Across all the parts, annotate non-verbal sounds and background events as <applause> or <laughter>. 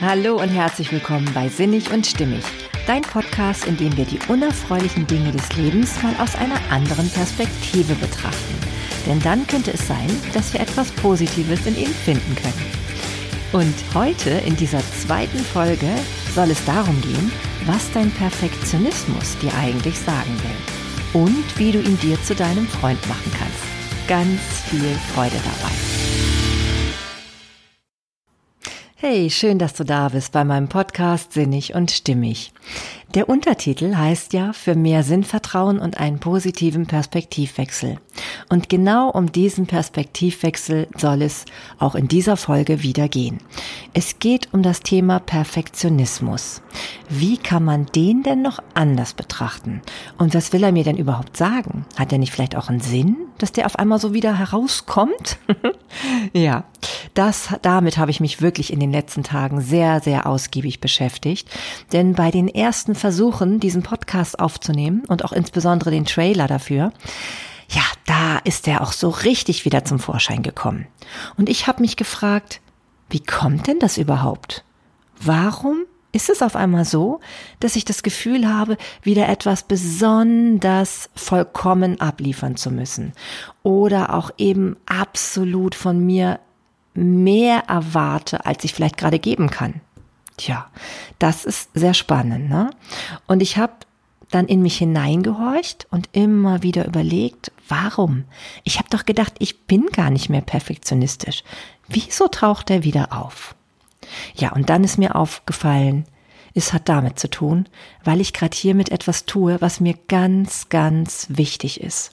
Hallo und herzlich willkommen bei Sinnig und Stimmig, dein Podcast, in dem wir die unerfreulichen Dinge des Lebens mal aus einer anderen Perspektive betrachten. Denn dann könnte es sein, dass wir etwas Positives in ihnen finden können. Und heute, in dieser zweiten Folge, soll es darum gehen, was dein Perfektionismus dir eigentlich sagen will und wie du ihn dir zu deinem Freund machen kannst. Ganz viel Freude dabei. Hey, schön, dass du da bist bei meinem Podcast Sinnig und Stimmig. Der Untertitel heißt ja für mehr Sinnvertrauen und einen positiven Perspektivwechsel. Und genau um diesen Perspektivwechsel soll es auch in dieser Folge wieder gehen. Es geht um das Thema Perfektionismus. Wie kann man den denn noch anders betrachten? Und was will er mir denn überhaupt sagen? Hat er nicht vielleicht auch einen Sinn, dass der auf einmal so wieder herauskommt? <laughs> ja, das, damit habe ich mich wirklich in den letzten Tagen sehr, sehr ausgiebig beschäftigt. Denn bei den ersten Versuchen, diesen Podcast aufzunehmen und auch insbesondere den Trailer dafür, ja, da ist er auch so richtig wieder zum Vorschein gekommen. Und ich habe mich gefragt, wie kommt denn das überhaupt? Warum ist es auf einmal so, dass ich das Gefühl habe, wieder etwas besonders vollkommen abliefern zu müssen oder auch eben absolut von mir mehr erwarte, als ich vielleicht gerade geben kann. Tja, das ist sehr spannend. Ne? Und ich habe dann in mich hineingehorcht und immer wieder überlegt, warum? Ich habe doch gedacht, ich bin gar nicht mehr perfektionistisch. Wieso taucht er wieder auf? Ja, und dann ist mir aufgefallen, es hat damit zu tun, weil ich gerade hier mit etwas tue, was mir ganz, ganz wichtig ist.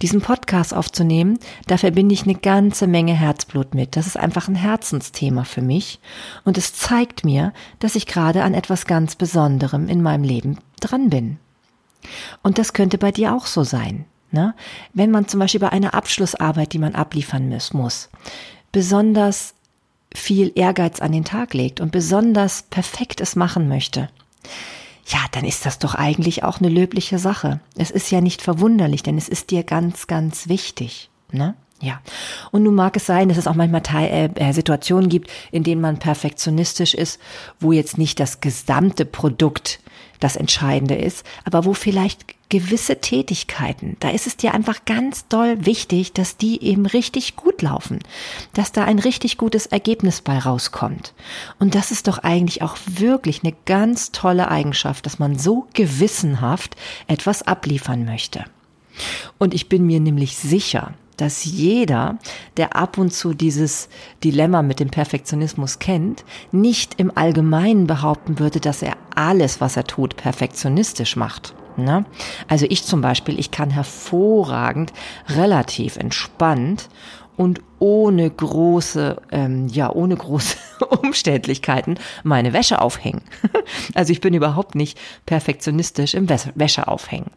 Diesen Podcast aufzunehmen, da verbinde ich eine ganze Menge Herzblut mit. Das ist einfach ein Herzensthema für mich und es zeigt mir, dass ich gerade an etwas ganz Besonderem in meinem Leben dran bin. Und das könnte bei dir auch so sein. Ne? Wenn man zum Beispiel bei einer Abschlussarbeit, die man abliefern muss, muss besonders viel Ehrgeiz an den Tag legt und besonders perfekt es machen möchte, ja, dann ist das doch eigentlich auch eine löbliche Sache. Es ist ja nicht verwunderlich, denn es ist dir ganz, ganz wichtig. Ne? Ja. Und nun mag es sein, dass es auch manchmal Teil, äh, äh, Situationen gibt, in denen man perfektionistisch ist, wo jetzt nicht das gesamte Produkt das Entscheidende ist, aber wo vielleicht gewisse Tätigkeiten, da ist es dir einfach ganz doll wichtig, dass die eben richtig gut laufen, dass da ein richtig gutes Ergebnis bei rauskommt. Und das ist doch eigentlich auch wirklich eine ganz tolle Eigenschaft, dass man so gewissenhaft etwas abliefern möchte. Und ich bin mir nämlich sicher, dass jeder, der ab und zu dieses Dilemma mit dem Perfektionismus kennt, nicht im Allgemeinen behaupten würde, dass er alles, was er tut, perfektionistisch macht. Ne? Also ich zum Beispiel, ich kann hervorragend, relativ entspannt und ohne große, ähm, ja, ohne große <laughs> Umständlichkeiten meine Wäsche aufhängen. <laughs> Also ich bin überhaupt nicht perfektionistisch im Wäsche aufhängen.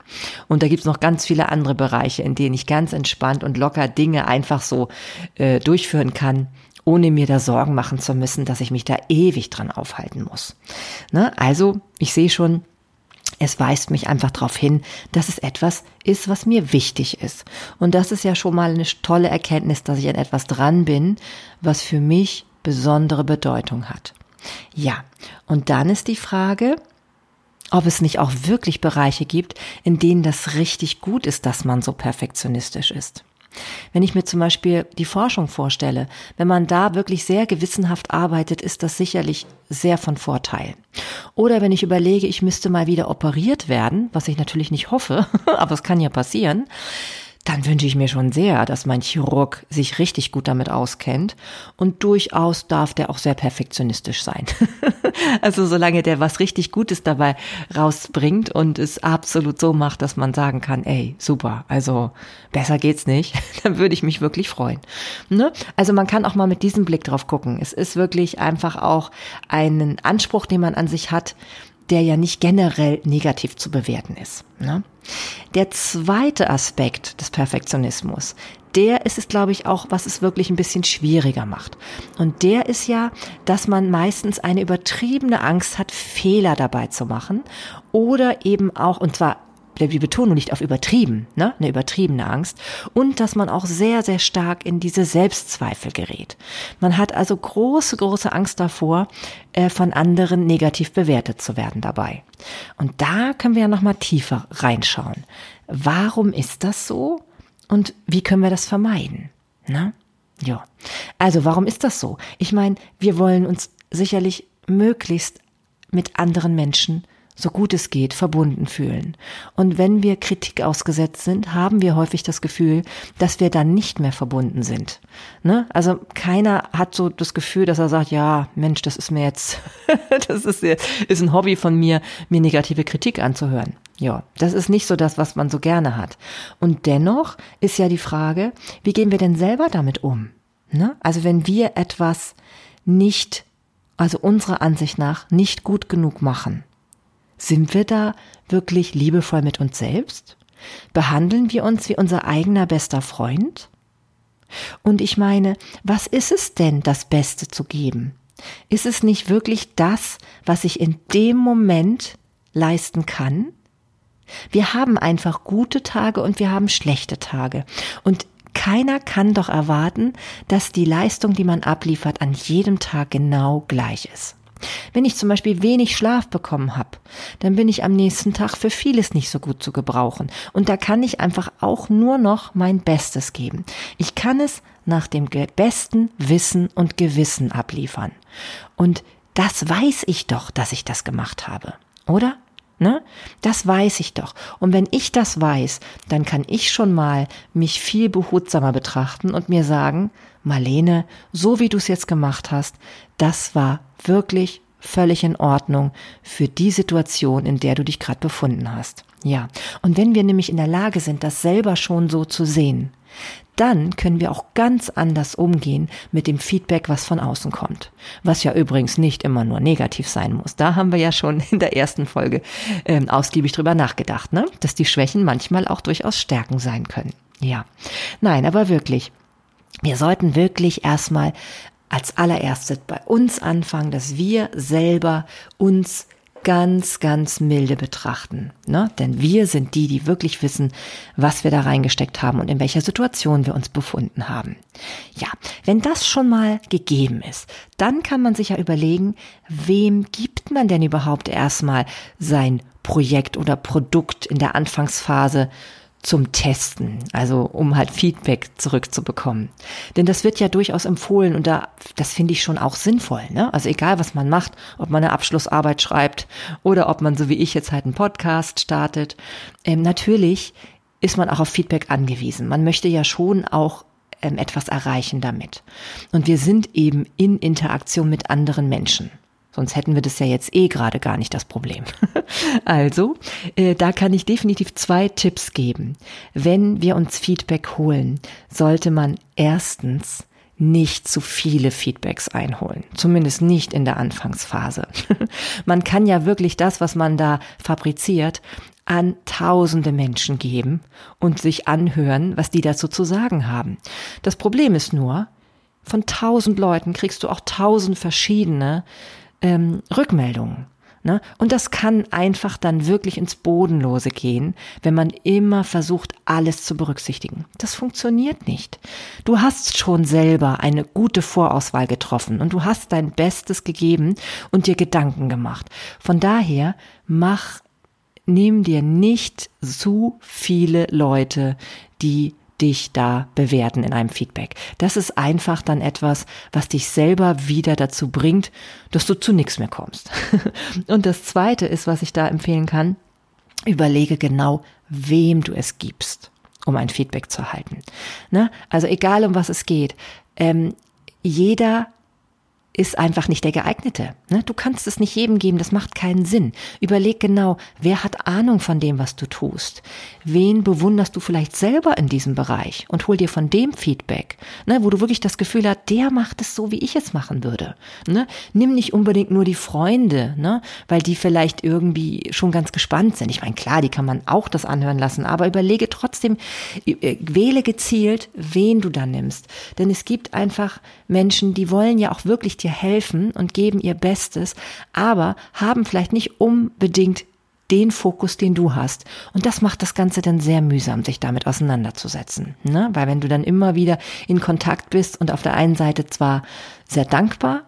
Und da gibt's noch ganz viele andere Bereiche, in denen ich ganz entspannt und locker Dinge einfach so äh, durchführen kann ohne mir da Sorgen machen zu müssen, dass ich mich da ewig dran aufhalten muss. Ne? Also, ich sehe schon, es weist mich einfach darauf hin, dass es etwas ist, was mir wichtig ist. Und das ist ja schon mal eine tolle Erkenntnis, dass ich an etwas dran bin, was für mich besondere Bedeutung hat. Ja, und dann ist die Frage, ob es nicht auch wirklich Bereiche gibt, in denen das richtig gut ist, dass man so perfektionistisch ist. Wenn ich mir zum Beispiel die Forschung vorstelle, wenn man da wirklich sehr gewissenhaft arbeitet, ist das sicherlich sehr von Vorteil. Oder wenn ich überlege, ich müsste mal wieder operiert werden, was ich natürlich nicht hoffe, <laughs> aber es kann ja passieren, dann wünsche ich mir schon sehr, dass mein Chirurg sich richtig gut damit auskennt und durchaus darf der auch sehr perfektionistisch sein. <laughs> also solange der was richtig Gutes dabei rausbringt und es absolut so macht, dass man sagen kann, ey, super, also besser geht's nicht, <laughs> dann würde ich mich wirklich freuen. Ne? Also man kann auch mal mit diesem Blick drauf gucken. Es ist wirklich einfach auch einen Anspruch, den man an sich hat, der ja nicht generell negativ zu bewerten ist. Ne? Der zweite Aspekt des Perfektionismus, der ist es, glaube ich, auch, was es wirklich ein bisschen schwieriger macht. Und der ist ja, dass man meistens eine übertriebene Angst hat, Fehler dabei zu machen oder eben auch, und zwar die Betonung liegt auf übertrieben, ne? eine übertriebene Angst und dass man auch sehr, sehr stark in diese Selbstzweifel gerät. Man hat also große, große Angst davor, äh, von anderen negativ bewertet zu werden dabei. Und da können wir ja nochmal tiefer reinschauen. Warum ist das so und wie können wir das vermeiden? Ne? Ja, also warum ist das so? Ich meine, wir wollen uns sicherlich möglichst mit anderen Menschen so gut es geht, verbunden fühlen. Und wenn wir Kritik ausgesetzt sind, haben wir häufig das Gefühl, dass wir dann nicht mehr verbunden sind. Ne? Also keiner hat so das Gefühl, dass er sagt, ja, Mensch, das ist mir jetzt, <laughs> das ist, ist ein Hobby von mir, mir negative Kritik anzuhören. Ja, das ist nicht so das, was man so gerne hat. Und dennoch ist ja die Frage, wie gehen wir denn selber damit um? Ne? Also wenn wir etwas nicht, also unserer Ansicht nach, nicht gut genug machen, sind wir da wirklich liebevoll mit uns selbst? Behandeln wir uns wie unser eigener bester Freund? Und ich meine, was ist es denn, das Beste zu geben? Ist es nicht wirklich das, was ich in dem Moment leisten kann? Wir haben einfach gute Tage und wir haben schlechte Tage. Und keiner kann doch erwarten, dass die Leistung, die man abliefert, an jedem Tag genau gleich ist. Wenn ich zum Beispiel wenig Schlaf bekommen habe, dann bin ich am nächsten Tag für vieles nicht so gut zu gebrauchen. Und da kann ich einfach auch nur noch mein Bestes geben. Ich kann es nach dem besten Wissen und Gewissen abliefern. Und das weiß ich doch, dass ich das gemacht habe, oder? Ne? Das weiß ich doch. Und wenn ich das weiß, dann kann ich schon mal mich viel behutsamer betrachten und mir sagen, Marlene, so wie du es jetzt gemacht hast, das war wirklich völlig in Ordnung für die Situation, in der du dich gerade befunden hast. Ja, und wenn wir nämlich in der Lage sind, das selber schon so zu sehen, dann können wir auch ganz anders umgehen mit dem Feedback, was von außen kommt. Was ja übrigens nicht immer nur negativ sein muss. Da haben wir ja schon in der ersten Folge ähm, ausgiebig drüber nachgedacht, ne? dass die Schwächen manchmal auch durchaus Stärken sein können. Ja, nein, aber wirklich, wir sollten wirklich erstmal als allererstes bei uns anfangen, dass wir selber uns ganz, ganz milde betrachten. Ne? Denn wir sind die, die wirklich wissen, was wir da reingesteckt haben und in welcher Situation wir uns befunden haben. Ja, wenn das schon mal gegeben ist, dann kann man sich ja überlegen, wem gibt man denn überhaupt erstmal sein Projekt oder Produkt in der Anfangsphase zum Testen, also um halt Feedback zurückzubekommen. Denn das wird ja durchaus empfohlen und da, das finde ich schon auch sinnvoll. Ne? Also egal, was man macht, ob man eine Abschlussarbeit schreibt oder ob man so wie ich jetzt halt einen Podcast startet, ähm, natürlich ist man auch auf Feedback angewiesen. Man möchte ja schon auch ähm, etwas erreichen damit. Und wir sind eben in Interaktion mit anderen Menschen. Sonst hätten wir das ja jetzt eh gerade gar nicht das Problem. <laughs> also, äh, da kann ich definitiv zwei Tipps geben. Wenn wir uns Feedback holen, sollte man erstens nicht zu viele Feedbacks einholen. Zumindest nicht in der Anfangsphase. <laughs> man kann ja wirklich das, was man da fabriziert, an tausende Menschen geben und sich anhören, was die dazu zu sagen haben. Das Problem ist nur, von tausend Leuten kriegst du auch tausend verschiedene ähm, Rückmeldungen. Ne? Und das kann einfach dann wirklich ins Bodenlose gehen, wenn man immer versucht, alles zu berücksichtigen. Das funktioniert nicht. Du hast schon selber eine gute Vorauswahl getroffen und du hast dein Bestes gegeben und dir Gedanken gemacht. Von daher mach, nimm dir nicht zu viele Leute, die dich da bewerten in einem Feedback. Das ist einfach dann etwas, was dich selber wieder dazu bringt, dass du zu nichts mehr kommst. <laughs> Und das zweite ist, was ich da empfehlen kann, überlege genau, wem du es gibst, um ein Feedback zu erhalten. Ne? Also egal um was es geht, ähm, jeder ist einfach nicht der geeignete. Ne? Du kannst es nicht jedem geben, das macht keinen Sinn. Überleg genau, wer hat Ahnung von dem, was du tust? Wen bewunderst du vielleicht selber in diesem Bereich und hol dir von dem Feedback, ne? wo du wirklich das Gefühl hast, der macht es so, wie ich es machen würde. Ne? Nimm nicht unbedingt nur die Freunde, weil die vielleicht irgendwie schon ganz gespannt sind. Ich meine, klar, die kann man auch das anhören lassen, aber überlege trotzdem, äh, wähle gezielt, wen du da nimmst. Denn es gibt einfach Menschen, die wollen ja auch wirklich dir helfen und geben ihr Bestes, aber haben vielleicht nicht unbedingt den Fokus, den du hast. Und das macht das Ganze dann sehr mühsam, sich damit auseinanderzusetzen. Ne? Weil wenn du dann immer wieder in Kontakt bist und auf der einen Seite zwar sehr dankbar,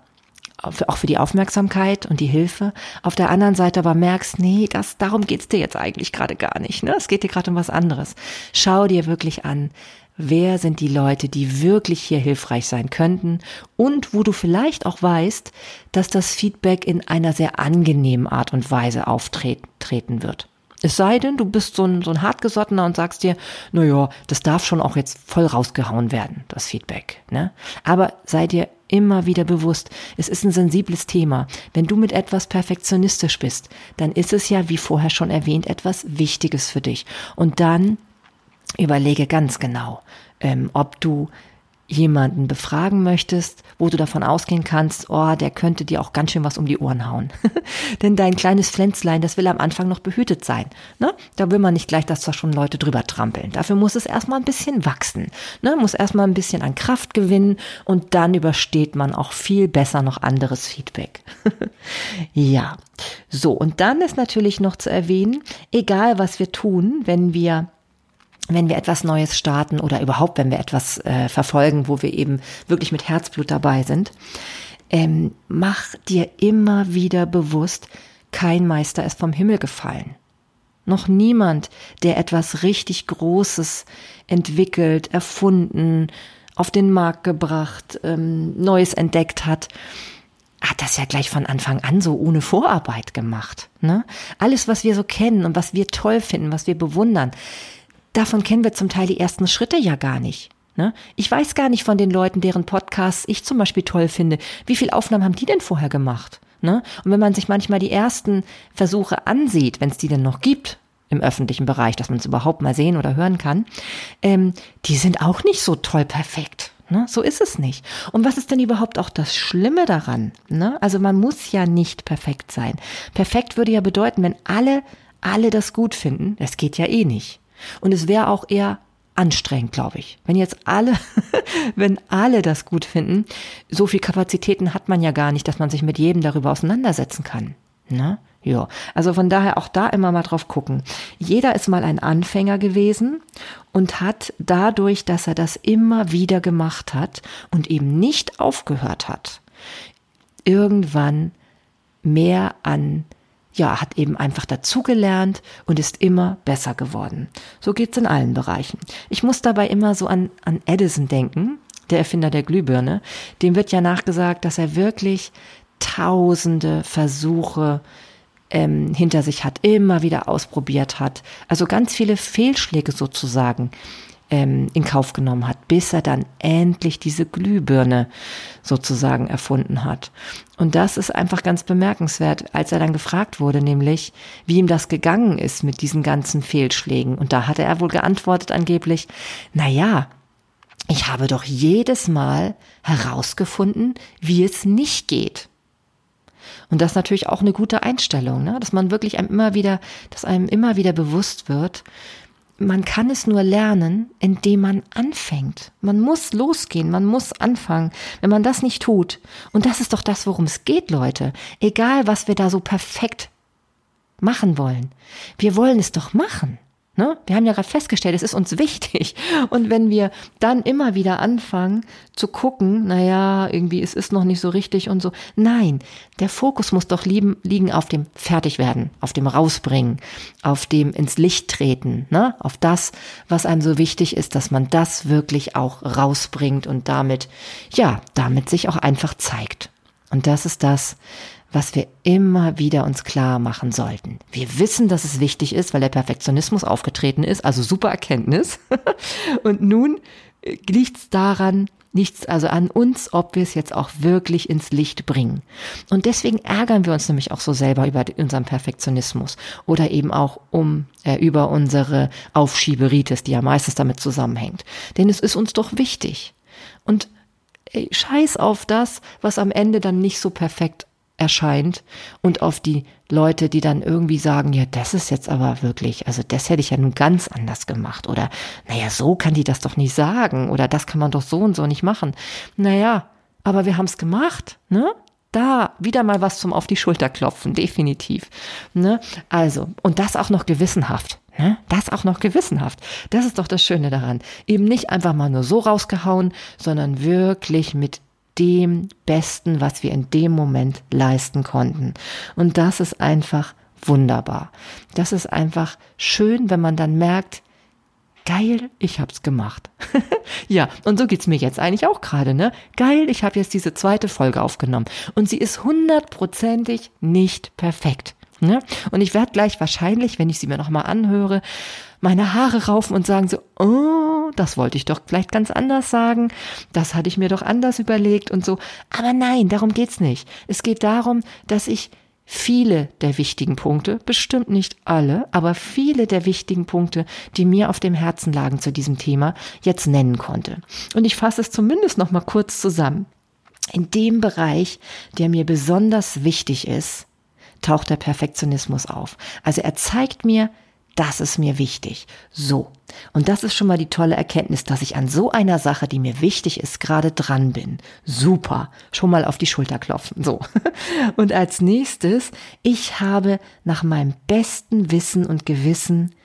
auch für die Aufmerksamkeit und die Hilfe, auf der anderen Seite aber merkst, nee, das, darum geht's dir jetzt eigentlich gerade gar nicht. Ne? Es geht dir gerade um was anderes. Schau dir wirklich an, wer sind die Leute, die wirklich hier hilfreich sein könnten und wo du vielleicht auch weißt, dass das Feedback in einer sehr angenehmen Art und Weise auftreten wird. Es sei denn, du bist so ein, so ein hartgesottener und sagst dir, na ja, das darf schon auch jetzt voll rausgehauen werden, das Feedback. Ne? Aber sei dir immer wieder bewusst, es ist ein sensibles Thema. Wenn du mit etwas perfektionistisch bist, dann ist es ja, wie vorher schon erwähnt, etwas Wichtiges für dich. Und dann überlege ganz genau, ähm, ob du jemanden befragen möchtest, wo du davon ausgehen kannst, oh, der könnte dir auch ganz schön was um die Ohren hauen. <laughs> Denn dein kleines Pflänzlein, das will am Anfang noch behütet sein. Ne? Da will man nicht gleich, dass da schon Leute drüber trampeln. Dafür muss es erstmal ein bisschen wachsen. Ne? Muss erstmal ein bisschen an Kraft gewinnen und dann übersteht man auch viel besser noch anderes Feedback. <laughs> ja. So, und dann ist natürlich noch zu erwähnen, egal was wir tun, wenn wir wenn wir etwas Neues starten oder überhaupt, wenn wir etwas äh, verfolgen, wo wir eben wirklich mit Herzblut dabei sind, ähm, mach dir immer wieder bewusst, kein Meister ist vom Himmel gefallen. Noch niemand, der etwas richtig Großes entwickelt, erfunden, auf den Markt gebracht, ähm, Neues entdeckt hat, hat das ja gleich von Anfang an so ohne Vorarbeit gemacht. Ne? Alles, was wir so kennen und was wir toll finden, was wir bewundern, davon kennen wir zum Teil die ersten Schritte ja gar nicht. Ne? Ich weiß gar nicht von den Leuten, deren Podcasts ich zum Beispiel toll finde. Wie viele Aufnahmen haben die denn vorher gemacht? Ne? Und wenn man sich manchmal die ersten Versuche ansieht, wenn es die denn noch gibt im öffentlichen Bereich, dass man es überhaupt mal sehen oder hören kann, ähm, die sind auch nicht so toll perfekt. Ne? So ist es nicht. Und was ist denn überhaupt auch das Schlimme daran? Ne? Also man muss ja nicht perfekt sein. Perfekt würde ja bedeuten, wenn alle, alle das gut finden, das geht ja eh nicht. Und es wäre auch eher anstrengend, glaube ich. Wenn jetzt alle, <laughs> wenn alle das gut finden, so viel Kapazitäten hat man ja gar nicht, dass man sich mit jedem darüber auseinandersetzen kann. Ne? Ja, also von daher auch da immer mal drauf gucken. Jeder ist mal ein Anfänger gewesen und hat dadurch, dass er das immer wieder gemacht hat und eben nicht aufgehört hat, irgendwann mehr an ja, hat eben einfach dazugelernt und ist immer besser geworden. So geht's in allen Bereichen. Ich muss dabei immer so an, an Edison denken, der Erfinder der Glühbirne. Dem wird ja nachgesagt, dass er wirklich tausende Versuche ähm, hinter sich hat, immer wieder ausprobiert hat. Also ganz viele Fehlschläge sozusagen ähm, in Kauf genommen hat, bis er dann endlich diese Glühbirne sozusagen erfunden hat. Und das ist einfach ganz bemerkenswert, als er dann gefragt wurde, nämlich, wie ihm das gegangen ist mit diesen ganzen Fehlschlägen. Und da hatte er wohl geantwortet angeblich, na ja, ich habe doch jedes Mal herausgefunden, wie es nicht geht. Und das ist natürlich auch eine gute Einstellung, ne? dass man wirklich einem immer wieder, dass einem immer wieder bewusst wird, man kann es nur lernen, indem man anfängt. Man muss losgehen, man muss anfangen. Wenn man das nicht tut, und das ist doch das, worum es geht, Leute, egal was wir da so perfekt machen wollen, wir wollen es doch machen. Ne? Wir haben ja gerade festgestellt, es ist uns wichtig. Und wenn wir dann immer wieder anfangen zu gucken, naja, irgendwie es ist noch nicht so richtig und so. Nein, der Fokus muss doch lieben, liegen auf dem Fertigwerden, auf dem Rausbringen, auf dem ins Licht treten, ne? auf das, was einem so wichtig ist, dass man das wirklich auch rausbringt und damit, ja, damit sich auch einfach zeigt. Und das ist das, was wir immer wieder uns klar machen sollten. Wir wissen, dass es wichtig ist, weil der Perfektionismus aufgetreten ist, also super Erkenntnis. <laughs> Und nun äh, liegt es daran, nichts also an uns, ob wir es jetzt auch wirklich ins Licht bringen. Und deswegen ärgern wir uns nämlich auch so selber über unseren Perfektionismus oder eben auch um äh, über unsere Aufschieberitis, die ja meistens damit zusammenhängt. Denn es ist uns doch wichtig. Und ey, scheiß auf das, was am Ende dann nicht so perfekt erscheint und auf die Leute, die dann irgendwie sagen, ja, das ist jetzt aber wirklich, also das hätte ich ja nun ganz anders gemacht oder naja, so kann die das doch nicht sagen oder das kann man doch so und so nicht machen. Naja, aber wir haben es gemacht, ne? da wieder mal was zum auf die Schulter klopfen, definitiv. Ne? Also, und das auch noch gewissenhaft. Ne? Das auch noch gewissenhaft. Das ist doch das Schöne daran. Eben nicht einfach mal nur so rausgehauen, sondern wirklich mit dem Besten, was wir in dem Moment leisten konnten. Und das ist einfach wunderbar. Das ist einfach schön, wenn man dann merkt, geil, ich hab's gemacht. <laughs> ja, und so geht's mir jetzt eigentlich auch gerade, ne? Geil, ich habe jetzt diese zweite Folge aufgenommen und sie ist hundertprozentig nicht perfekt. Ne? Und ich werde gleich wahrscheinlich, wenn ich sie mir nochmal anhöre, meine Haare raufen und sagen so, oh, das wollte ich doch vielleicht ganz anders sagen, das hatte ich mir doch anders überlegt und so. Aber nein, darum geht's nicht. Es geht darum, dass ich viele der wichtigen Punkte, bestimmt nicht alle, aber viele der wichtigen Punkte, die mir auf dem Herzen lagen zu diesem Thema, jetzt nennen konnte. Und ich fasse es zumindest noch mal kurz zusammen. In dem Bereich, der mir besonders wichtig ist, taucht der Perfektionismus auf. Also er zeigt mir, das ist mir wichtig. So. Und das ist schon mal die tolle Erkenntnis, dass ich an so einer Sache, die mir wichtig ist, gerade dran bin. Super. Schon mal auf die Schulter klopfen. So. <laughs> Und als nächstes, ich habe nach meinem besten Wissen und Gewissen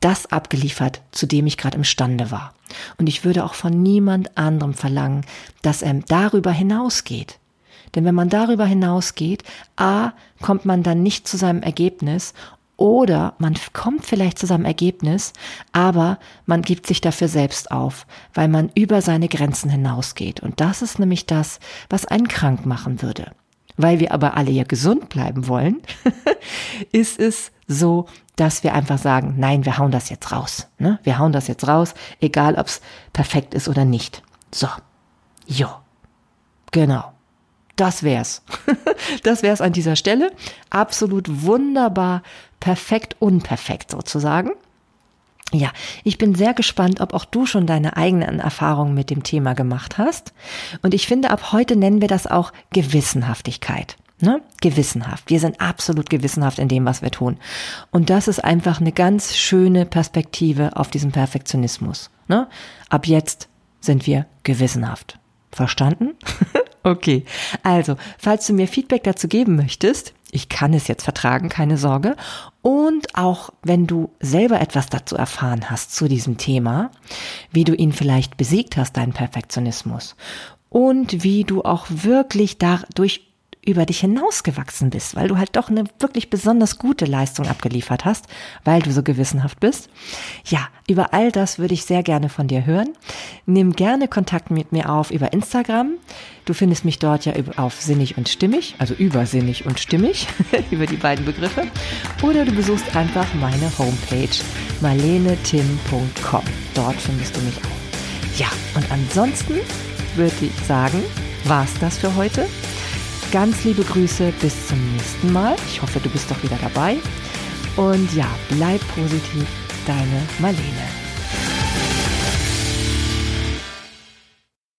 das abgeliefert, zu dem ich gerade imstande war. Und ich würde auch von niemand anderem verlangen, dass er darüber hinausgeht. Denn wenn man darüber hinausgeht, a, kommt man dann nicht zu seinem Ergebnis oder man kommt vielleicht zu seinem Ergebnis, aber man gibt sich dafür selbst auf, weil man über seine Grenzen hinausgeht. Und das ist nämlich das, was einen krank machen würde. Weil wir aber alle ja gesund bleiben wollen, <laughs> ist es so, dass wir einfach sagen, nein, wir hauen das jetzt raus. Ne? Wir hauen das jetzt raus, egal ob es perfekt ist oder nicht. So. Jo. Genau das wär's. <laughs> das wär's an dieser Stelle. Absolut wunderbar, perfekt, unperfekt sozusagen. Ja, ich bin sehr gespannt, ob auch du schon deine eigenen Erfahrungen mit dem Thema gemacht hast. Und ich finde, ab heute nennen wir das auch Gewissenhaftigkeit. Ne? Gewissenhaft. Wir sind absolut gewissenhaft in dem, was wir tun. Und das ist einfach eine ganz schöne Perspektive auf diesen Perfektionismus. Ne? Ab jetzt sind wir gewissenhaft. Verstanden? <laughs> okay. Also, falls du mir Feedback dazu geben möchtest, ich kann es jetzt vertragen, keine Sorge. Und auch wenn du selber etwas dazu erfahren hast zu diesem Thema, wie du ihn vielleicht besiegt hast, deinen Perfektionismus, und wie du auch wirklich dadurch über dich hinausgewachsen bist, weil du halt doch eine wirklich besonders gute Leistung abgeliefert hast, weil du so gewissenhaft bist. Ja, über all das würde ich sehr gerne von dir hören. Nimm gerne Kontakt mit mir auf über Instagram. Du findest mich dort ja auf sinnig und stimmig, also übersinnig und stimmig, <laughs> über die beiden Begriffe. Oder du besuchst einfach meine Homepage marlenetim.com. Dort findest du mich auch. Ja, und ansonsten würde ich sagen, war's das für heute. Ganz liebe Grüße, bis zum nächsten Mal. Ich hoffe, du bist doch wieder dabei. Und ja, bleib positiv, deine Marlene.